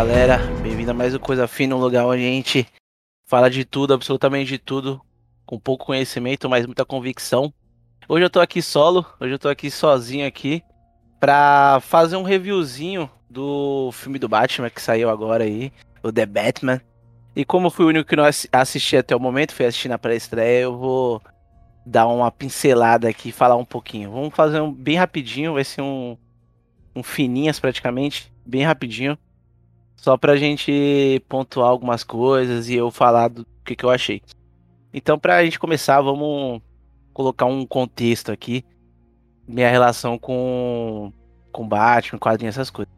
galera, bem-vindo a mais um Coisa Fina, um lugar onde a gente fala de tudo, absolutamente de tudo, com pouco conhecimento, mas muita convicção. Hoje eu tô aqui solo, hoje eu tô aqui sozinho aqui, pra fazer um reviewzinho do filme do Batman que saiu agora aí, o The Batman. E como fui o único que não assisti até o momento, fui assistir na pré-estreia, eu vou dar uma pincelada aqui falar um pouquinho. Vamos fazer um bem rapidinho, vai ser um, um fininhas praticamente, bem rapidinho. Só pra gente pontuar algumas coisas e eu falar do que, que eu achei. Então, pra gente começar, vamos colocar um contexto aqui. Minha relação com, com Batman, quadrinhos, essas coisas.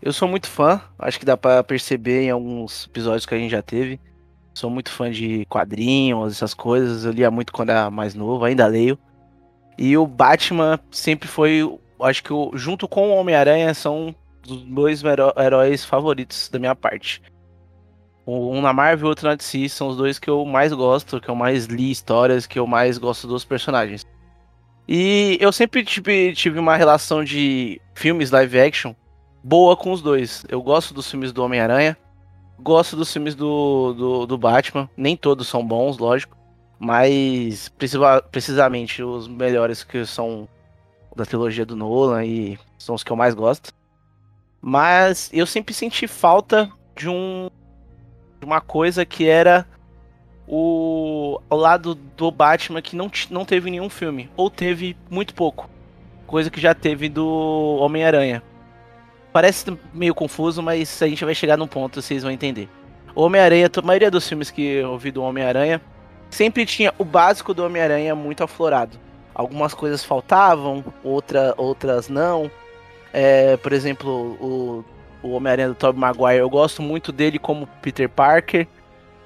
Eu sou muito fã, acho que dá para perceber em alguns episódios que a gente já teve. Sou muito fã de quadrinhos, essas coisas. Eu lia muito quando era mais novo, ainda leio. E o Batman sempre foi, acho que o, junto com o Homem-Aranha são dos meus heróis favoritos da minha parte. Um na Marvel e outro na DC são os dois que eu mais gosto, que eu mais li histórias, que eu mais gosto dos personagens. E eu sempre tive, tive uma relação de filmes live action boa com os dois. Eu gosto dos filmes do Homem-Aranha, gosto dos filmes do, do, do, Batman. Nem todos são bons, lógico. Mas precisamente os melhores que são da trilogia do Nolan e são os que eu mais gosto. Mas eu sempre senti falta de um de uma coisa que era o ao lado do Batman que não, não teve nenhum filme ou teve muito pouco, coisa que já teve do Homem-Aranha. Parece meio confuso, mas a gente vai chegar num ponto, vocês vão entender. O Homem-Aranha, a maioria dos filmes que eu ouvi do Homem-Aranha, sempre tinha o básico do Homem-Aranha muito aflorado. Algumas coisas faltavam, outra, outras não. É, por exemplo, o, o Homem-Aranha do Tobey Maguire, eu gosto muito dele como Peter Parker.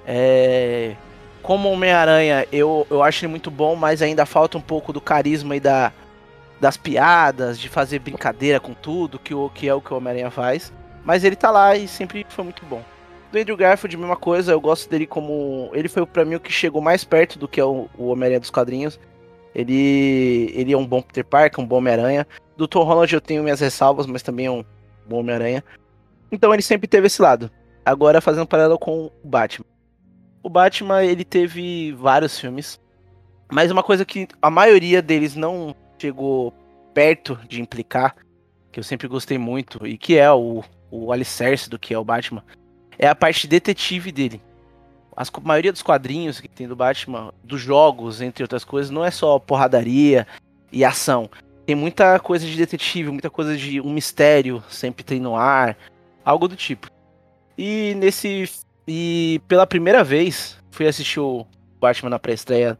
É, como Homem-Aranha, eu, eu acho ele muito bom, mas ainda falta um pouco do carisma e da, das piadas, de fazer brincadeira com tudo, que, o, que é o que o Homem-Aranha faz. Mas ele tá lá e sempre foi muito bom. Do Andrew Garfield, mesma coisa, eu gosto dele como. Ele foi para mim o que chegou mais perto do que é o, o Homem-Aranha dos quadrinhos. Ele, ele é um bom Peter Parker, um bom Homem-Aranha. Do Tom Holland eu tenho minhas ressalvas, mas também é um bom Homem-Aranha. Então ele sempre teve esse lado. Agora fazendo um paralelo com o Batman. O Batman, ele teve vários filmes. Mas uma coisa que a maioria deles não chegou perto de implicar, que eu sempre gostei muito, e que é o, o alicerce do que é o Batman, é a parte detetive dele. As, a maioria dos quadrinhos que tem do Batman, dos jogos, entre outras coisas, não é só porradaria e ação. Tem muita coisa de detetive, muita coisa de um mistério sempre tem no ar, algo do tipo. E nesse. E pela primeira vez, fui assistir o Batman na pré-estreia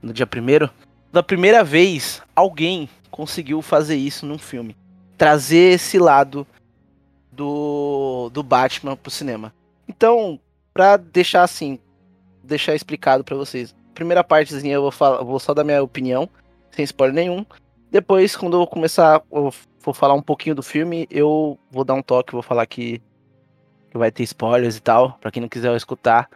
no dia primeiro da primeira vez, alguém conseguiu fazer isso num filme. Trazer esse lado do, do Batman pro cinema. Então, pra deixar assim, deixar explicado para vocês. Primeira partezinha eu vou, falar, vou só dar minha opinião, sem spoiler nenhum. Depois, quando eu começar, eu for falar um pouquinho do filme, eu vou dar um toque, vou falar que, que vai ter spoilers e tal. Para quem não quiser escutar,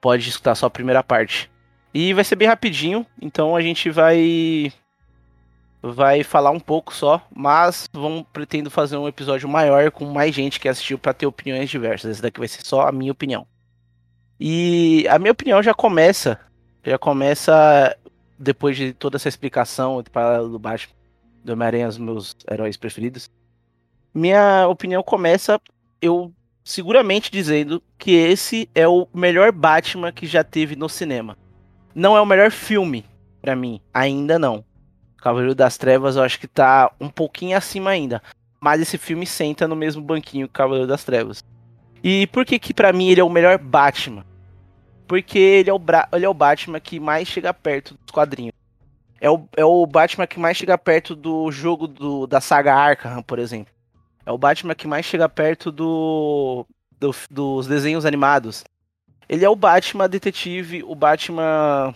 pode escutar só a primeira parte. E vai ser bem rapidinho, então a gente vai vai falar um pouco só, mas vamos pretendo fazer um episódio maior com mais gente que assistiu para ter opiniões diversas. Esse daqui vai ser só a minha opinião. E a minha opinião já começa, já começa depois de toda essa explicação do Batman, do Homem-Aranha, os meus heróis preferidos. Minha opinião começa eu seguramente dizendo que esse é o melhor Batman que já teve no cinema. Não é o melhor filme para mim, ainda não. Cavaleiro das Trevas eu acho que tá um pouquinho acima ainda. Mas esse filme senta no mesmo banquinho que Cavaleiro das Trevas. E por que que pra mim ele é o melhor Batman? Porque ele é o, ele é o Batman que mais chega perto dos quadrinhos. É o, é o Batman que mais chega perto do jogo do, da saga Arkham, por exemplo. É o Batman que mais chega perto do, do dos desenhos animados. Ele é o Batman detetive, o Batman.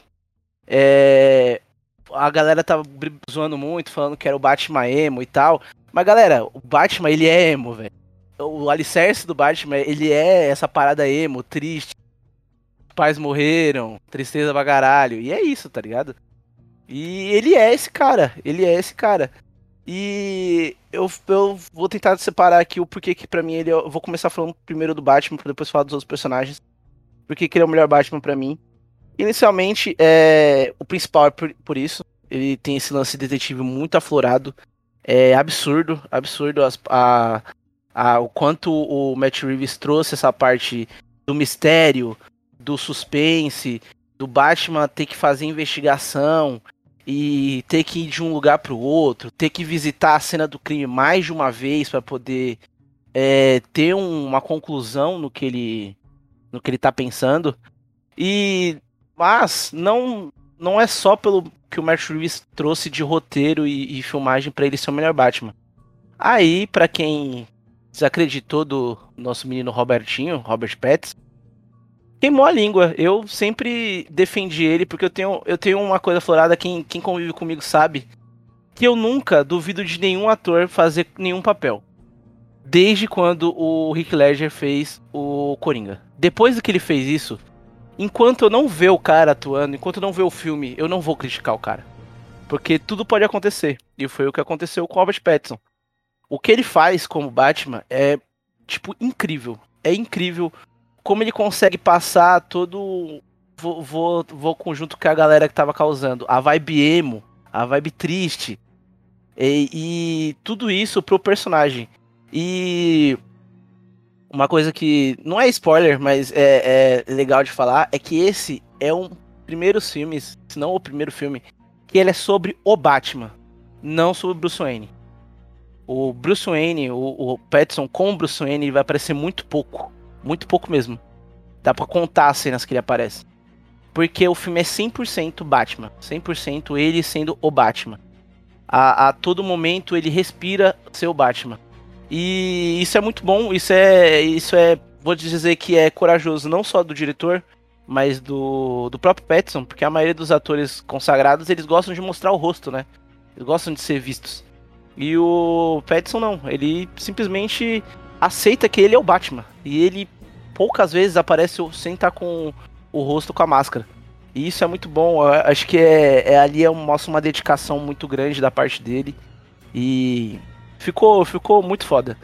É, a galera tava zoando muito, falando que era o Batman emo e tal. Mas galera, o Batman ele é emo, velho. O alicerce do Batman, ele é essa parada emo, triste. Pais morreram, tristeza pra caralho. E é isso, tá ligado? E ele é esse cara, ele é esse cara. E eu, eu vou tentar separar aqui o porquê que pra mim ele. Eu vou começar falando primeiro do Batman, pra depois falar dos outros personagens. Porque que ele é o melhor Batman pra mim. Inicialmente, é, o principal é por, por isso. Ele tem esse lance detetive muito aflorado. É absurdo, absurdo as, a, a, o quanto o Matt Reeves trouxe essa parte do mistério, do suspense, do Batman ter que fazer investigação e ter que ir de um lugar para o outro, ter que visitar a cena do crime mais de uma vez para poder é, ter um, uma conclusão no que ele no que ele tá pensando. E mas não não é só pelo que o Matt Reeves trouxe de roteiro e, e filmagem para ele ser o melhor Batman. Aí, para quem desacreditou do nosso menino Robertinho, Robert Pattinson, queimou a língua. Eu sempre defendi ele porque eu tenho, eu tenho uma coisa florada, quem, quem convive comigo sabe, que eu nunca duvido de nenhum ator fazer nenhum papel. Desde quando o Rick Ledger fez o Coringa. Depois que ele fez isso, enquanto eu não ver o cara atuando, enquanto eu não ver o filme, eu não vou criticar o cara. Porque tudo pode acontecer. E foi o que aconteceu com o Robert Pattinson. O que ele faz como Batman é, tipo, incrível. É incrível como ele consegue passar todo. Vou, vou, vou conjunto com a galera que tava causando. A vibe emo, a vibe triste. E, e tudo isso pro personagem. E uma coisa que não é spoiler, mas é, é, legal de falar, é que esse é um primeiros filmes, se não o primeiro filme, que ele é sobre o Batman, não sobre Bruce Wayne. O Bruce Wayne, o, o Pattinson com o Bruce Wayne vai aparecer muito pouco, muito pouco mesmo. Dá pra contar as cenas que ele aparece. Porque o filme é 100% Batman, 100% ele sendo o Batman. A, a todo momento ele respira ser o Batman. E isso é muito bom, isso é, isso é, vou dizer que é corajoso não só do diretor, mas do, do próprio Pattinson, porque a maioria dos atores consagrados, eles gostam de mostrar o rosto, né? Eles gostam de ser vistos. E o Pattinson não, ele simplesmente aceita que ele é o Batman. E ele poucas vezes aparece sem estar com o rosto com a máscara. E isso é muito bom, Eu acho que é, é ali é, mostra uma dedicação muito grande da parte dele. E Ficou, ficou muito foda.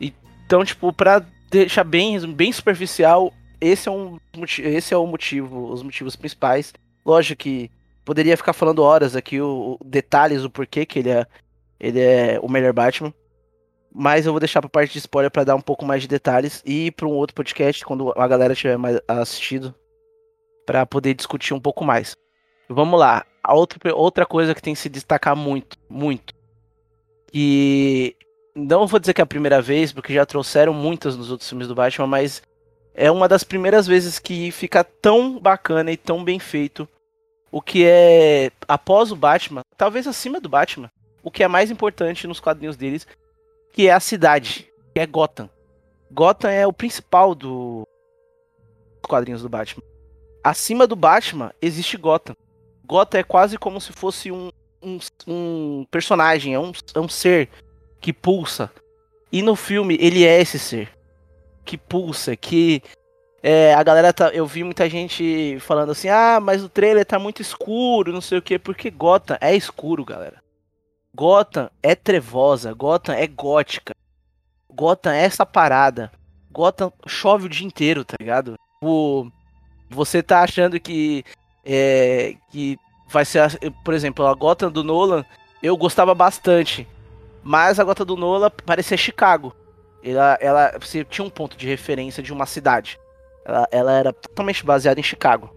Então, tipo, pra deixar bem, bem superficial, esse é, um, esse é o motivo, os motivos principais. Lógico que poderia ficar falando horas aqui, o, o detalhes, o porquê que ele é, ele é o melhor Batman. Mas eu vou deixar pra parte de spoiler para dar um pouco mais de detalhes e pra um outro podcast quando a galera tiver mais assistido para poder discutir um pouco mais. Vamos lá. Outra, outra coisa que tem que se destacar muito, muito, e não vou dizer que é a primeira vez, porque já trouxeram muitas nos outros filmes do Batman, mas é uma das primeiras vezes que fica tão bacana e tão bem feito o que é após o Batman, talvez acima do Batman, o que é mais importante nos quadrinhos deles, que é a cidade, que é Gotham. Gotham é o principal do dos quadrinhos do Batman. Acima do Batman existe Gotham. Gotham é quase como se fosse um, um, um personagem, é um, é um ser que pulsa. E no filme ele é esse ser que pulsa, que é, a galera tá. Eu vi muita gente falando assim: ah, mas o trailer tá muito escuro, não sei o que, porque Gotham é escuro, galera. Gotham é trevosa, Gotham é gótica. Gotham é essa parada. Gotham chove o dia inteiro, tá ligado? O, você tá achando que. É, que vai ser, por exemplo, a Gotham do Nolan, eu gostava bastante. Mas a Gotham do Nolan parecia Chicago. Ela, ela tinha um ponto de referência de uma cidade. Ela, ela era totalmente baseada em Chicago.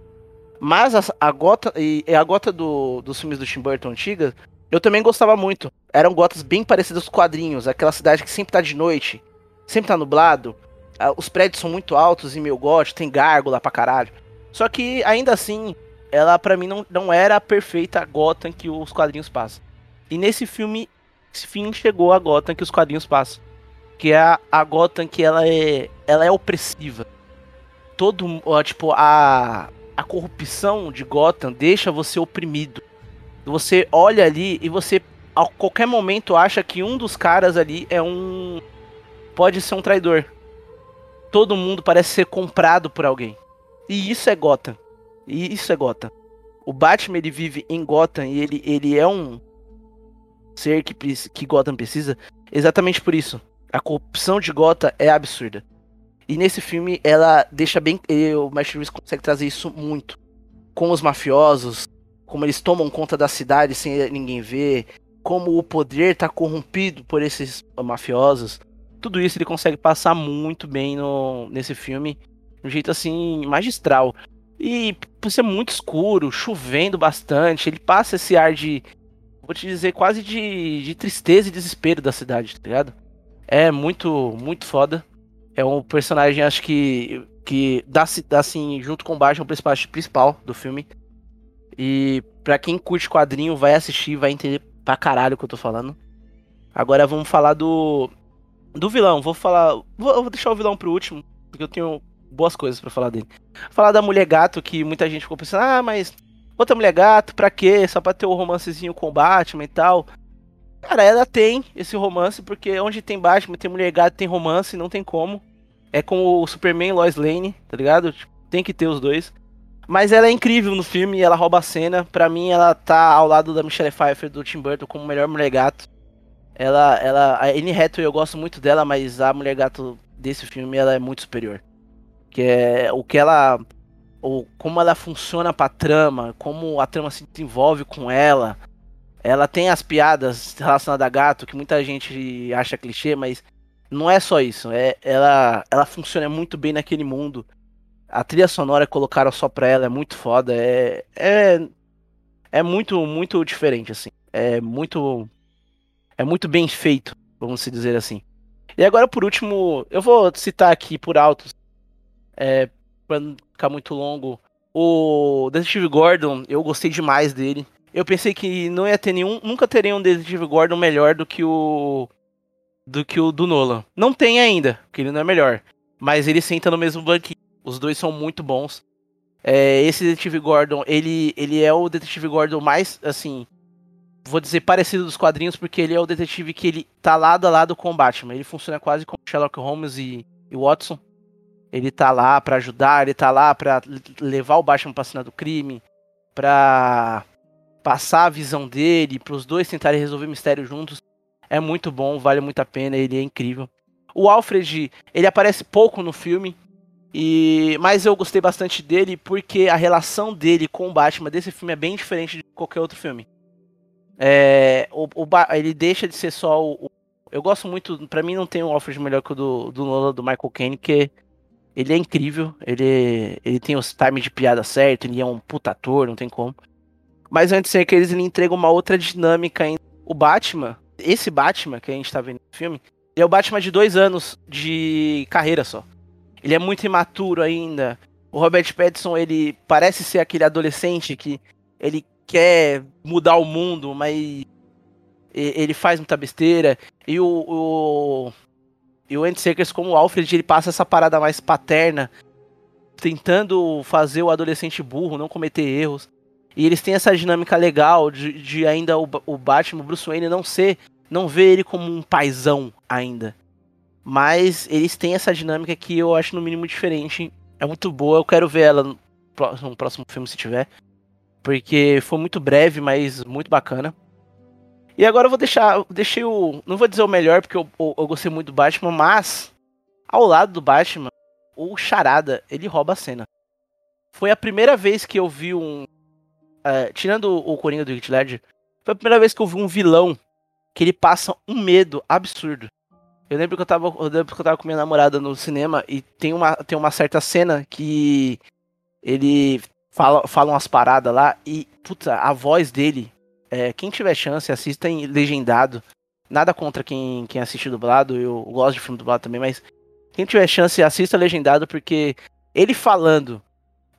Mas a, a e a Gotham do, dos filmes do Tim Burton antiga, eu também gostava muito. Eram Gothas bem parecidas com quadrinhos, aquela cidade que sempre tá de noite, sempre tá nublado. Os prédios são muito altos e meio gótico, tem gárgula pra caralho. Só que ainda assim, ela para mim não, não era a perfeita Gotham que os quadrinhos passam. E nesse filme, esse fim chegou a Gotham que os quadrinhos passam. Que é a, a Gotham que ela é, ela é opressiva. Todo, tipo, a, a corrupção de Gotham deixa você oprimido. Você olha ali e você a qualquer momento acha que um dos caras ali é um pode ser um traidor. Todo mundo parece ser comprado por alguém. E isso é Gotham. E isso é Gotham. O Batman ele vive em Gotham e ele, ele é um ser que, que Gotham precisa, exatamente por isso. A corrupção de Gotham é absurda. E nesse filme ela deixa bem. O Matt Reeves consegue trazer isso muito. Com os mafiosos, como eles tomam conta da cidade sem ninguém ver, como o poder tá corrompido por esses mafiosos. Tudo isso ele consegue passar muito bem no, nesse filme. De um jeito assim, magistral. E por ser muito escuro, chovendo bastante, ele passa esse ar de. Vou te dizer, quase de, de tristeza e desespero da cidade, tá ligado? É muito, muito foda. É um personagem, acho que. que dá, dá assim, junto com o Batman, o personagem principal do filme. E pra quem curte quadrinho, vai assistir, vai entender pra caralho o que eu tô falando. Agora vamos falar do. Do vilão. Vou falar. Vou deixar o vilão pro último, porque eu tenho boas coisas para falar dele. Falar da mulher gato, que muita gente ficou pensando, ah, mas outra mulher gato, pra quê? Só pra ter o um romancezinho com Batman e tal. Cara, ela tem esse romance, porque onde tem Batman, tem mulher gato, tem romance, não tem como. É com o Superman e Lois Lane, tá ligado? Tipo, tem que ter os dois. Mas ela é incrível no filme, ela rouba a cena. Pra mim, ela tá ao lado da Michelle Pfeiffer do Tim Burton como melhor mulher gato. Ela, ela, a Anne Hathaway eu gosto muito dela, mas a mulher gato desse filme ela é muito superior. Que é o que ela. Ou como ela funciona pra trama, como a trama se desenvolve com ela. Ela tem as piadas relacionadas a gato, que muita gente acha clichê, mas não é só isso. É, ela, ela funciona muito bem naquele mundo. A trilha sonora colocaram só pra ela é muito foda. É, é, é muito, muito diferente, assim. É muito. É muito bem feito, vamos dizer assim. E agora, por último, eu vou citar aqui por altos é, pra não ficar muito longo. O Detetive Gordon, eu gostei demais dele. Eu pensei que não ia ter nenhum. Nunca teria um Detetive Gordon melhor do que o. Do que o do Nolan. Não tem ainda, porque ele não é melhor. Mas ele senta no mesmo banquinho. Os dois são muito bons. É, esse Detetive Gordon, ele, ele é o Detetive Gordon mais, assim. Vou dizer parecido dos quadrinhos, porque ele é o detetive que ele tá lado a lado com o Batman. Ele funciona quase como Sherlock Holmes e, e Watson. Ele tá lá para ajudar, ele tá lá para levar o Batman pra cena do crime, pra passar a visão dele, para os dois tentarem resolver o mistério juntos. É muito bom, vale muito a pena, ele é incrível. O Alfred, ele aparece pouco no filme, e mas eu gostei bastante dele porque a relação dele com o Batman desse filme é bem diferente de qualquer outro filme. É, o, o, ele deixa de ser só o, o eu gosto muito, para mim não tem um Alfred melhor que o do, do Nolan, do Michael Caine, que ele é incrível, ele, ele tem os times de piada certo, ele é um puta ator, não tem como. Mas antes de que eles ele entrega uma outra dinâmica em o Batman, esse Batman que a gente tá vendo no filme, ele é o Batman de dois anos de carreira só. Ele é muito imaturo ainda. O Robert Pattinson, ele parece ser aquele adolescente que ele quer mudar o mundo, mas ele faz muita besteira. E o, o e o Andy Serkis, como o Alfred, ele passa essa parada mais paterna, tentando fazer o adolescente burro, não cometer erros. E eles têm essa dinâmica legal de, de ainda o, o Batman, o Bruce Wayne, não ser, não ver ele como um paizão ainda. Mas eles têm essa dinâmica que eu acho no mínimo diferente. É muito boa, eu quero ver ela no próximo, no próximo filme se tiver. Porque foi muito breve, mas muito bacana. E agora eu vou deixar. Deixei o. Não vou dizer o melhor, porque eu, eu, eu, gostei muito do Batman, mas. Ao lado do Batman, o Charada, ele rouba a cena. Foi a primeira vez que eu vi um. Uh, tirando o Coringa do Heath Ledger, foi a primeira vez que eu vi um vilão que ele passa um medo absurdo. Eu lembro que eu tava, eu lembro que eu tava com minha namorada no cinema e tem uma, tem uma certa cena que ele fala, fala umas paradas lá e, puta, a voz dele é, quem tiver chance, assista em legendado. Nada contra quem, quem assiste dublado, eu gosto de filme dublado também, mas quem tiver chance, assista legendado, porque ele falando,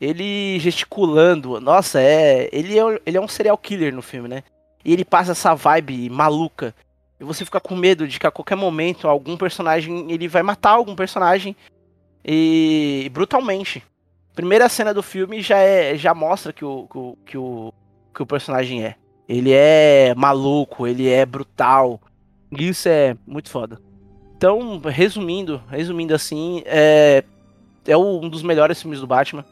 ele gesticulando, nossa, é. Ele é, ele é um serial killer no filme, né? E ele passa essa vibe maluca. E você fica com medo de que a qualquer momento algum personagem. Ele vai matar algum personagem. E. brutalmente. Primeira cena do filme já é. já mostra que o, que o, que o, que o personagem é. Ele é maluco, ele é brutal. Isso é muito foda. Então, resumindo, resumindo assim, é, é um dos melhores filmes do Batman,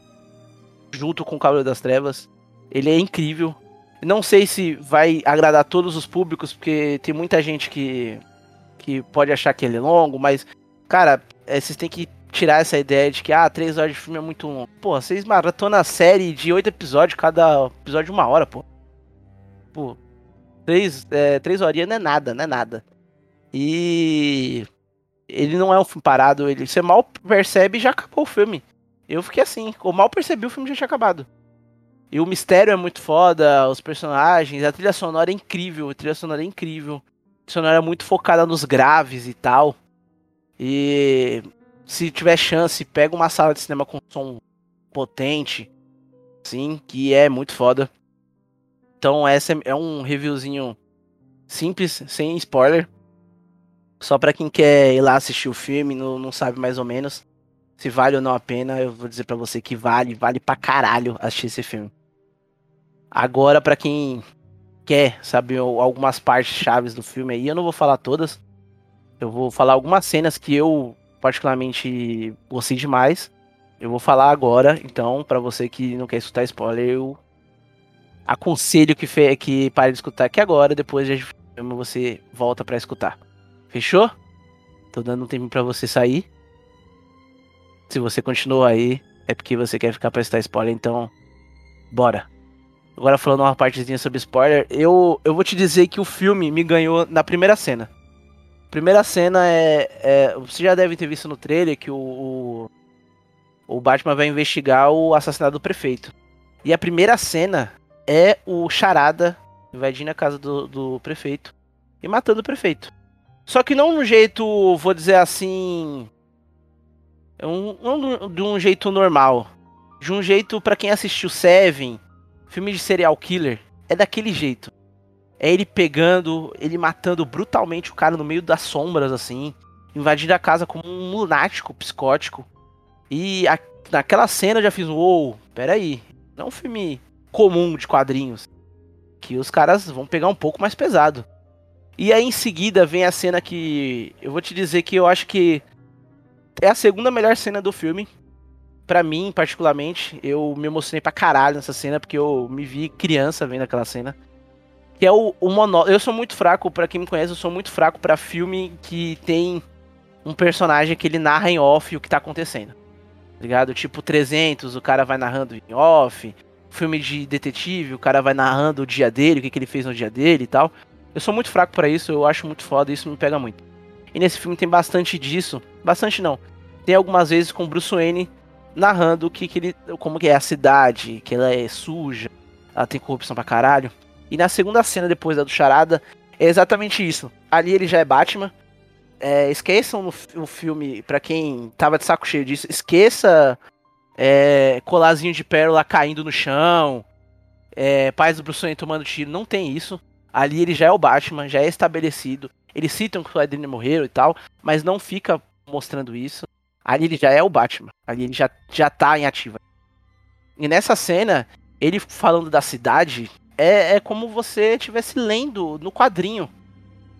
junto com o Cavaleiro das Trevas. Ele é incrível. Não sei se vai agradar todos os públicos, porque tem muita gente que, que pode achar que ele é longo, mas, cara, é, vocês têm que tirar essa ideia de que, ah, três horas de filme é muito longo. Pô, vocês maratona a série de oito episódios, cada episódio uma hora, pô. Pô, três, é, três horinhas não é nada, não é nada. E ele não é um filme parado, ele, você mal percebe e já acabou o filme. Eu fiquei assim, eu mal percebi o filme já tinha acabado. E o mistério é muito foda, os personagens, a trilha sonora é incrível, a trilha sonora é incrível. A trilha sonora é muito focada nos graves e tal. E se tiver chance, pega uma sala de cinema com som potente, sim, que é muito foda. Então essa é um reviewzinho simples, sem spoiler. Só para quem quer ir lá assistir o filme, não, não sabe mais ou menos se vale ou não a pena, eu vou dizer para você que vale, vale pra caralho assistir esse filme. Agora, para quem quer saber algumas partes chaves do filme aí, eu não vou falar todas. Eu vou falar algumas cenas que eu particularmente gostei demais. Eu vou falar agora, então, para você que não quer escutar spoiler, eu aconselho que, fe que pare de escutar aqui agora, depois de você volta para escutar. Fechou? Tô dando um tempo para você sair. Se você continuou aí, é porque você quer ficar pra estar spoiler, então. Bora. Agora falando uma partezinha sobre spoiler, eu, eu vou te dizer que o filme me ganhou na primeira cena. Primeira cena é, é Você já deve ter visto no trailer que o, o, o Batman vai investigar o assassinato do prefeito. E a primeira cena é o Charada invadindo a casa do, do prefeito e matando o prefeito. Só que não de um jeito, vou dizer assim. Um, um, de um jeito normal. De um jeito para quem assistiu Seven Filme de serial killer é daquele jeito. É ele pegando, ele matando brutalmente o cara no meio das sombras, assim. Invadindo a casa como um lunático psicótico. E a, naquela cena eu já fiz, uou, wow, peraí. Não é um filme comum de quadrinhos. Que os caras vão pegar um pouco mais pesado. E aí em seguida vem a cena que. Eu vou te dizer que eu acho que é a segunda melhor cena do filme para mim, particularmente, eu me emocionei pra caralho nessa cena, porque eu me vi criança vendo aquela cena. Que é o, o monólogo. Eu sou muito fraco, para quem me conhece, eu sou muito fraco para filme que tem um personagem que ele narra em off o que tá acontecendo. Tá ligado? Tipo 300, o cara vai narrando em off. Filme de detetive, o cara vai narrando o dia dele, o que, que ele fez no dia dele e tal. Eu sou muito fraco para isso, eu acho muito foda, isso me pega muito. E nesse filme tem bastante disso. Bastante não. Tem algumas vezes com Bruce Wayne narrando que, que ele, como que é a cidade, que ela é suja, ela tem corrupção pra caralho. E na segunda cena, depois da do Charada, é exatamente isso. Ali ele já é Batman. É, esqueçam no, o filme, para quem tava de saco cheio disso, esqueça é, colazinho de pérola caindo no chão, é, pais do Bruce Wayne tomando tiro, não tem isso. Ali ele já é o Batman, já é estabelecido. Eles citam que o Edwin morreu e tal, mas não fica mostrando isso. Ali ele já é o Batman. Ali ele já, já tá em ativa. E nessa cena, ele falando da cidade, é, é como você estivesse lendo no quadrinho.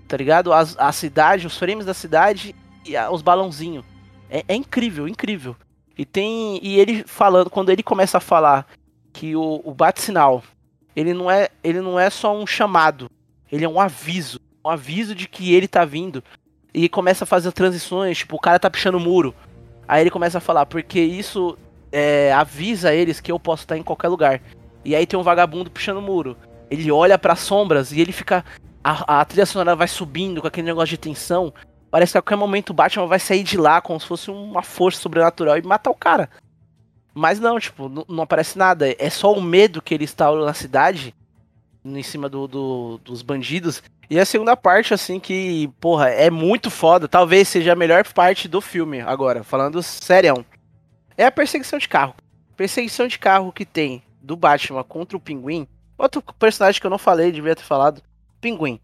Tá ligado? A, a cidade, os frames da cidade e a, os balãozinhos. É, é, incrível, incrível. E tem. E ele falando, quando ele começa a falar que o, o bate-sinal, ele não é. Ele não é só um chamado. Ele é um aviso. Um aviso de que ele tá vindo. E começa a fazer transições, tipo, o cara tá pichando o muro. Aí ele começa a falar, porque isso é, avisa eles que eu posso estar em qualquer lugar. E aí tem um vagabundo puxando o muro. Ele olha para as e ele fica. A, a, trilha sonora vai subindo com aquele negócio de tensão. Parece que a qualquer momento o Batman vai sair de lá como se fosse uma força sobrenatural e matar o cara. Mas não, tipo, não, aparece nada. É só o medo que ele está na cidade, em cima do, do, dos bandidos. E a segunda parte, assim, que, porra, é muito foda. Talvez seja a melhor parte do filme, agora, falando sério. É a perseguição de carro. Perseguição de carro que tem do Batman contra o Pinguim. Outro personagem que eu não falei, devia ter falado. Pinguim.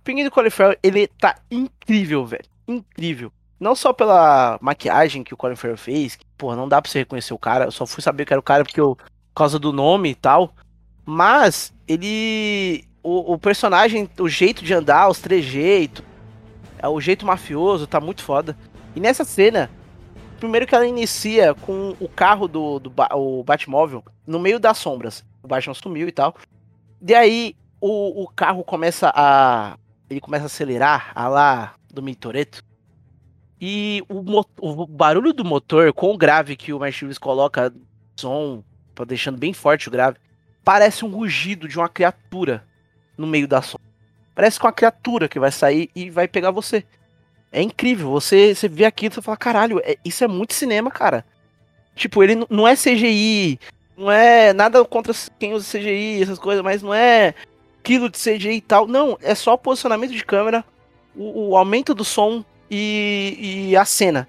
O Pinguim do Colin Farrell, ele tá incrível, velho. Incrível. Não só pela maquiagem que o Colin Farrell fez, que, porra, não dá pra você reconhecer o cara. Eu só fui saber que era o cara porque eu, por causa do nome e tal. Mas ele o, o, personagem, o jeito de andar, os trejeitos, é o jeito mafioso, tá muito foda. E nessa cena, primeiro que ela inicia com o carro do, do o Batmóvel no meio das sombras. O Batman sumiu e tal. E aí o, o carro começa a. Ele começa a acelerar, a lá do Mitoreto. E o, o, barulho do motor, com o grave que o Martinez coloca, som, deixando bem forte o grave, parece um rugido de uma criatura no meio da som. Parece com uma criatura que vai sair e vai pegar você. É incrível. Você, você vê aquilo e fala, caralho, é, isso é muito cinema, cara. Tipo, ele não é CGI, não é nada contra quem usa CGI, essas coisas, mas não é quilo de CGI e tal. Não, é só o posicionamento de câmera, o, o aumento do som e, e, a cena,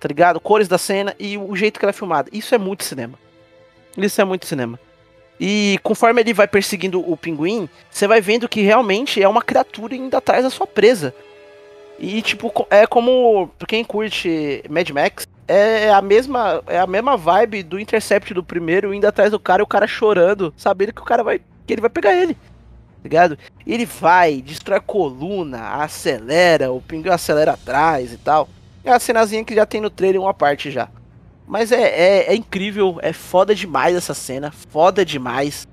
tá ligado? Cores da cena e o jeito que ela é filmada. Isso é muito cinema. Isso é muito cinema. E conforme ele vai perseguindo o pinguim, você vai vendo que realmente é uma criatura indo atrás da sua presa. E tipo, é como pra quem curte Mad Max, é a mesma é a mesma vibe do Intercept do primeiro indo atrás do cara e o cara chorando, sabendo que o cara vai que ele vai pegar ele. Ligado? Ele vai, destrói a coluna, acelera, o pinguim acelera atrás e tal. É a cenazinha que já tem no trailer uma parte já. Mas é, é, é incrível, é foda demais essa cena, foda demais.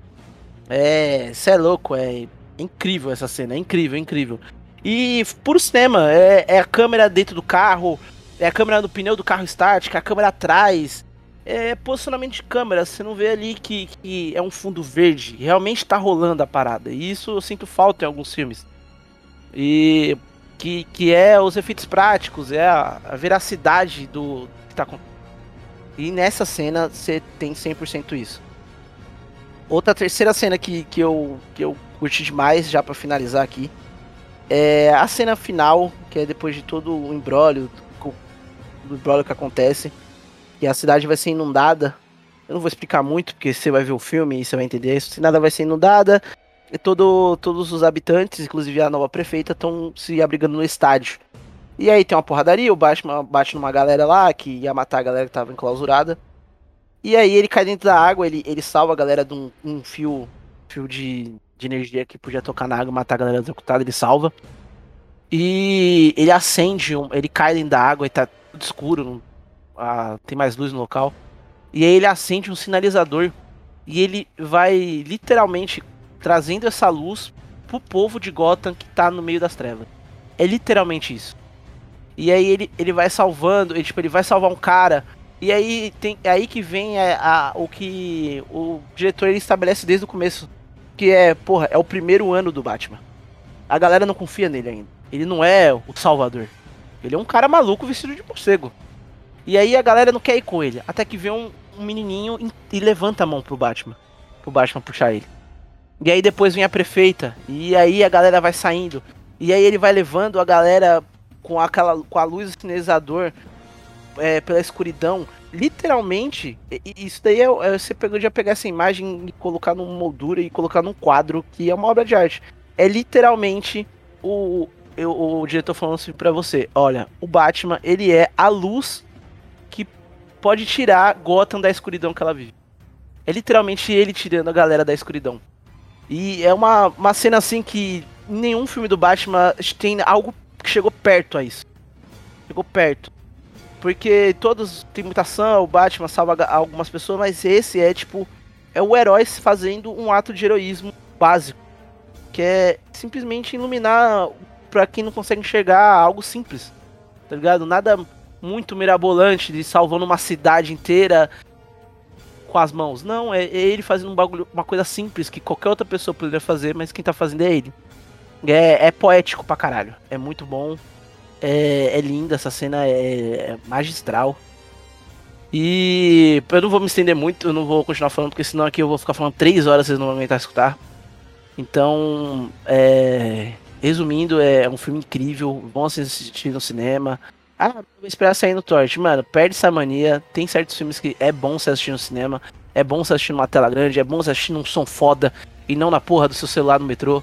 É, cê é louco, é incrível essa cena, é incrível, é incrível. E puro cinema, é, é, a câmera dentro do carro, é a câmera no pneu do carro estática, a câmera atrás, é posicionamento de câmera, você não vê ali que, que é um fundo verde, realmente tá rolando a parada. E isso eu sinto falta em alguns filmes. E que, que é os efeitos práticos, é a, a veracidade do que tá acontecendo. E nessa cena você tem 100% isso. Outra terceira cena que, que, eu, que eu curti demais, já para finalizar aqui, é a cena final, que é depois de todo o embrólio, o embrólio que acontece, que a cidade vai ser inundada. Eu não vou explicar muito, porque você vai ver o filme e você vai entender isso. A cidade vai ser inundada, e todo, todos os habitantes, inclusive a nova prefeita, estão se abrigando no estádio. E aí tem uma porradaria, o Batman bate numa galera lá que ia matar a galera que tava enclausurada. E aí ele cai dentro da água, ele, ele salva a galera de um, um fio, fio de, de energia que podia tocar na água e matar a galera executada, ele salva. E ele acende, um, ele cai dentro da água e tá tudo escuro, ah, tem mais luz no local. E aí ele acende um sinalizador e ele vai literalmente trazendo essa luz pro povo de Gotham que tá no meio das trevas. É literalmente isso. E aí ele, ele vai salvando, ele, tipo, ele vai salvar um cara. E aí tem é aí que vem a, a, o que o diretor ele estabelece desde o começo que é, porra, é o primeiro ano do Batman. A galera não confia nele ainda. Ele não é o salvador. Ele é um cara maluco vestido de morcego. E aí a galera não quer ir com ele. Até que vê um, um menininho e, levanta a mão pro Batman. Pro Batman puxar ele. E aí depois vem a prefeita. E aí a galera vai saindo. E aí ele vai levando a galera com aquela com a luz sinalizador é, pela escuridão. Literalmente, isso daí é, é você podia pegar essa imagem e colocar numa moldura e colocar num quadro que é uma obra de arte. É literalmente o, o, o diretor falando assim pra você: olha, o Batman, ele é a luz pode tirar Gotham da escuridão que ela vive. É literalmente ele tirando a galera da escuridão. E é uma, uma cena assim que nenhum filme do Batman tem algo que chegou perto a isso. Chegou perto. Porque todos tem muita ação, o Batman salva algumas pessoas, mas esse é tipo. É o herói fazendo um ato de heroísmo básico. Que é simplesmente iluminar para quem não consegue enxergar algo simples. Tá ligado? Nada muito mirabolante de salvando uma cidade inteira com as mãos. Não, é, é ele fazendo um bagulho, uma coisa simples que qualquer outra pessoa poderia fazer, mas quem tá fazendo é ele. É, é poético pra caralho. É muito bom. É, é linda, essa cena é, é magistral. E eu não vou me estender muito, eu não vou continuar falando, porque senão aqui eu vou ficar falando três horas, vocês não vão aguentar escutar. Então, é, resumindo, é um filme incrível, bom assistir no cinema. Ah, vou esperar sair no torrent. Mano, perde essa mania. Tem certos filmes que é bom você assistir no cinema, é bom você assistir numa tela grande, é bom você assistir num som foda e não na porra do seu celular no metrô.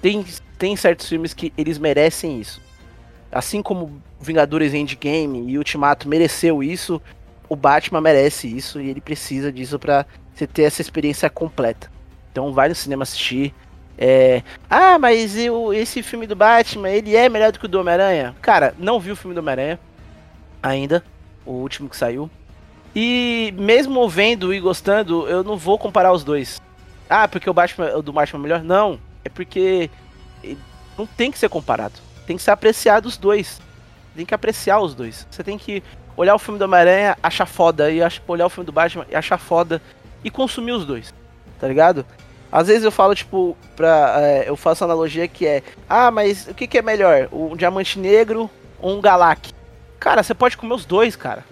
Tem tem certos filmes que eles merecem isso. Assim como Vingadores Endgame e Ultimato mereceu isso, o Batman merece isso e ele precisa disso para você ter essa experiência completa. Então vai no cinema assistir. É... Ah, mas eu, esse filme do Batman, ele é melhor do que o do Homem-Aranha? Cara, não vi o filme do Homem-Aranha ainda, o último que saiu. E mesmo vendo e gostando, eu não vou comparar os dois. Ah, porque o Batman o do Batman é melhor? Não. É porque não tem que ser comparado. Tem que ser apreciado os dois. Tem que apreciar os dois. Você tem que olhar o filme do Homem-Aranha, achar foda, e olhar o filme do Batman e achar foda, e consumir os dois. Tá ligado? Às vezes eu falo, tipo, pra. É, eu faço analogia que é. Ah, mas o que, que é melhor? Um diamante negro ou um Galak? Cara, você pode comer os dois, cara.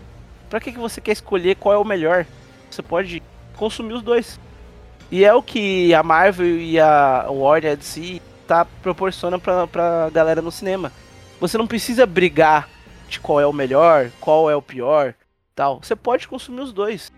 Pra que, que você quer escolher qual é o melhor? Você pode consumir os dois. E é o que a Marvel e a Warner DC tá proporcionando pra, pra galera no cinema. Você não precisa brigar de qual é o melhor, qual é o pior, tal. Você pode consumir os dois.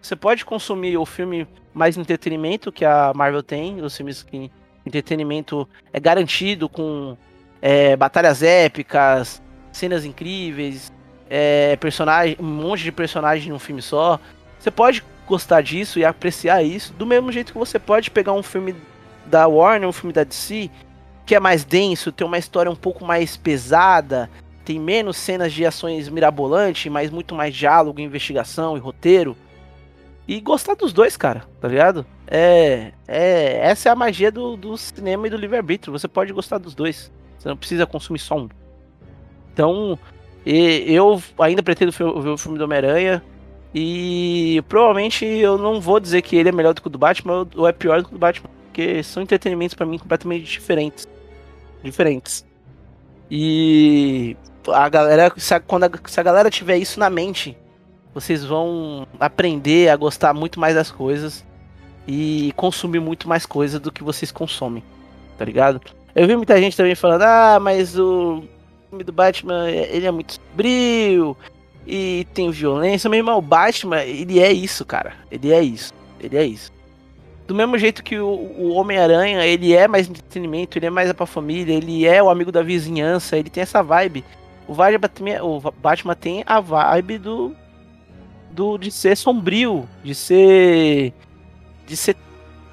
Você pode consumir o filme mais entretenimento que a Marvel tem, os filmes que entretenimento é garantido com é, batalhas épicas, cenas incríveis, é, personagem, um monte de personagens num filme só. Você pode gostar disso e apreciar isso do mesmo jeito que você pode pegar um filme da Warner, um filme da DC, que é mais denso, tem uma história um pouco mais pesada, tem menos cenas de ações mirabolantes, mas muito mais diálogo, investigação e roteiro. E gostar dos dois, cara, tá ligado? É, é essa é a magia do, do cinema e do livre-arbítrio. Você pode gostar dos dois. Você não precisa consumir só um. Então, eu ainda pretendo ver o filme do Homem-Aranha. E provavelmente eu não vou dizer que ele é melhor do que o do Batman ou é pior do que o do Batman. Porque são entretenimentos para mim completamente diferentes. Diferentes. E a galera, se a, quando a, se a galera tiver isso na mente, vocês vão aprender a gostar muito mais das coisas e consumir muito mais coisas do que vocês consomem, tá ligado? Eu vi muita gente também falando, ah, mas o filme do Batman, ele é muito sombrio e tem violência. Meu irmão, o Batman, ele é isso, cara. Ele é isso. Ele é isso. Do mesmo jeito que o, o Homem-Aranha, ele é mais entretenimento, ele é mais pra família, ele é o amigo da vizinhança, ele tem essa vibe. O Batman, o Batman tem a vibe do do de ser sombrio, de ser de ser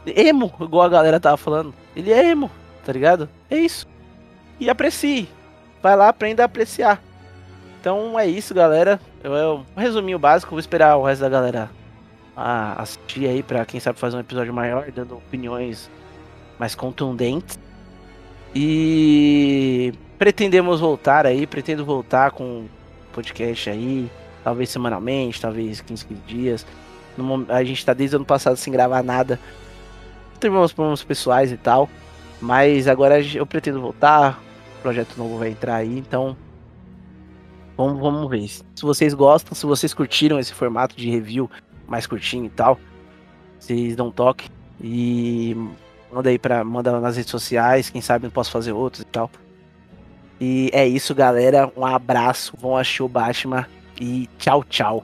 emo, igual a galera tava falando. Ele é emo, tá ligado? É isso. E aprecie. Vai lá, aprenda a apreciar. Então é isso, galera. Eu, eu um resuminho básico, vou esperar o resto da galera assistir aí para quem sabe fazer um episódio maior, dando opiniões mais contundentes. E pretendemos voltar aí, pretendo voltar com podcast aí, talvez semanalmente, talvez 15, 15 dias. a gente tá desde o ano passado sem gravar nada. Teve uns problemas pessoais e tal. Mas agora eu pretendo voltar. O projeto novo vai entrar aí, então. Vamos, vamos ver. Se vocês gostam, se vocês curtiram esse formato de review mais curtinho e tal, vocês dão um toque. E manda aí pra. Manda nas redes sociais, quem sabe eu posso fazer outros e tal. E é isso, galera. Um abraço. Vão assistir o Batman e tchau, tchau.